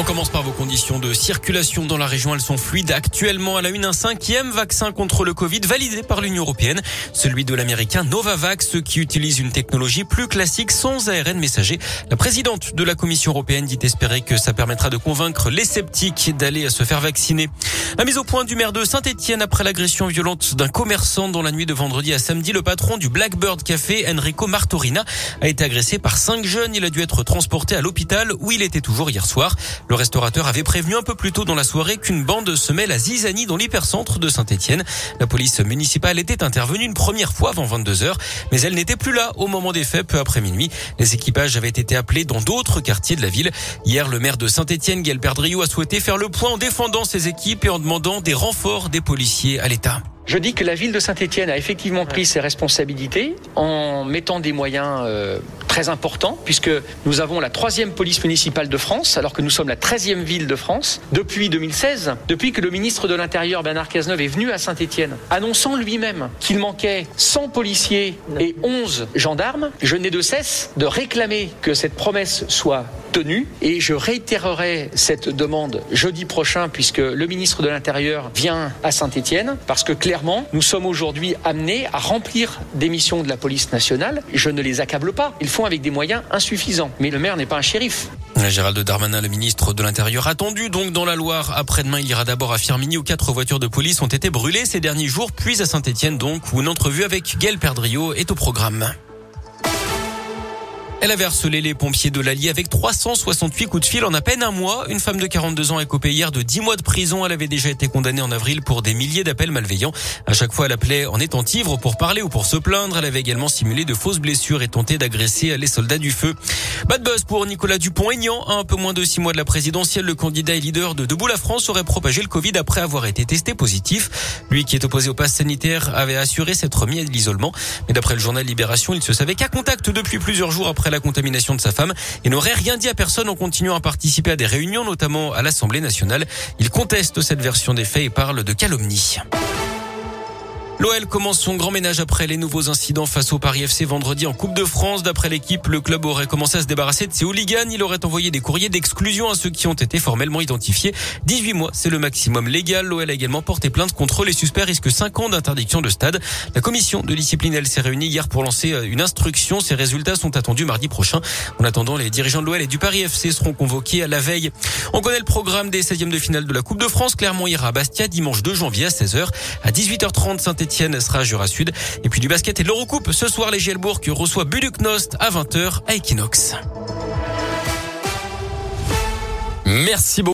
On commence par vos conditions de circulation dans la région. Elles sont fluides. Actuellement, à la une, un cinquième vaccin contre le Covid validé par l'Union européenne. Celui de l'américain Novavax, qui utilise une technologie plus classique sans ARN messager. La présidente de la Commission européenne dit espérer que ça permettra de convaincre les sceptiques d'aller se faire vacciner. La mise au point du maire de Saint-Etienne après l'agression violente d'un commerçant dans la nuit de vendredi à samedi. Le patron du Blackbird Café, Enrico Martorina, a été agressé par cinq jeunes. Il a dû être transporté à l'hôpital où il était toujours hier soir. Le restaurateur avait prévenu un peu plus tôt dans la soirée qu'une bande se mêle à Zizani dans l'hypercentre de Saint-Etienne. La police municipale était intervenue une première fois avant 22 heures, mais elle n'était plus là au moment des faits peu après minuit. Les équipages avaient été appelés dans d'autres quartiers de la ville. Hier, le maire de Saint-Etienne, Gaël Perdriau, a souhaité faire le point en défendant ses équipes et en demandant des renforts des policiers à l'État. Je dis que la ville de Saint-Etienne a effectivement pris ses responsabilités en mettant des moyens euh, très importants, puisque nous avons la troisième police municipale de France, alors que nous sommes la treizième ville de France, depuis 2016, depuis que le ministre de l'Intérieur, Bernard Cazeneuve, est venu à Saint-Etienne, annonçant lui-même qu'il manquait 100 policiers et 11 gendarmes. Je n'ai de cesse de réclamer que cette promesse soit et je réitérerai cette demande jeudi prochain puisque le ministre de l'Intérieur vient à Saint-Etienne parce que clairement nous sommes aujourd'hui amenés à remplir des missions de la police nationale. Je ne les accable pas. Ils font avec des moyens insuffisants. Mais le maire n'est pas un shérif. Gérald Darmanin, le ministre de l'Intérieur, attendu donc dans la Loire. Après-demain, il ira d'abord à Firminy où quatre voitures de police ont été brûlées ces derniers jours, puis à Saint-Etienne donc où une entrevue avec Gaël Perdriau est au programme. Elle avait harcelé les pompiers de l'Allier avec 368 coups de fil en à peine un mois. Une femme de 42 ans a copé hier de 10 mois de prison. Elle avait déjà été condamnée en avril pour des milliers d'appels malveillants. À chaque fois, elle appelait en étant ivre pour parler ou pour se plaindre. Elle avait également simulé de fausses blessures et tenté d'agresser les soldats du feu. Bad buzz pour Nicolas Dupont-Aignan. Un peu moins de 6 mois de la présidentielle, le candidat et leader de Debout la France aurait propagé le Covid après avoir été testé positif. Lui qui est opposé au pass sanitaire avait assuré s'être mis à l'isolement. Mais d'après le journal Libération, il se savait qu'à contact depuis plusieurs jours après la contamination de sa femme et n'aurait rien dit à personne en continuant à participer à des réunions, notamment à l'Assemblée nationale. Il conteste cette version des faits et parle de calomnie. L'OL commence son grand ménage après les nouveaux incidents face au Paris FC vendredi en Coupe de France. D'après l'équipe, le club aurait commencé à se débarrasser de ses hooligans. Il aurait envoyé des courriers d'exclusion à ceux qui ont été formellement identifiés. 18 mois, c'est le maximum légal. L'OL a également porté plainte contre les suspects risque 5 ans d'interdiction de stade. La commission de discipline, elle s'est réunie hier pour lancer euh, une instruction. Ses résultats sont attendus mardi prochain. En attendant, les dirigeants de l'OL et du Paris FC seront convoqués à la veille. On connaît le programme des 16e de finale de la Coupe de France. Clermont ira à Bastia dimanche 2 janvier à 16h. À 18h30, saint Etienne sera Jura Sud. Et puis du basket et de l'Eurocoupe. Ce soir, les Gielbourg reçoit Buducnost à 20h à Equinox. Merci beaucoup.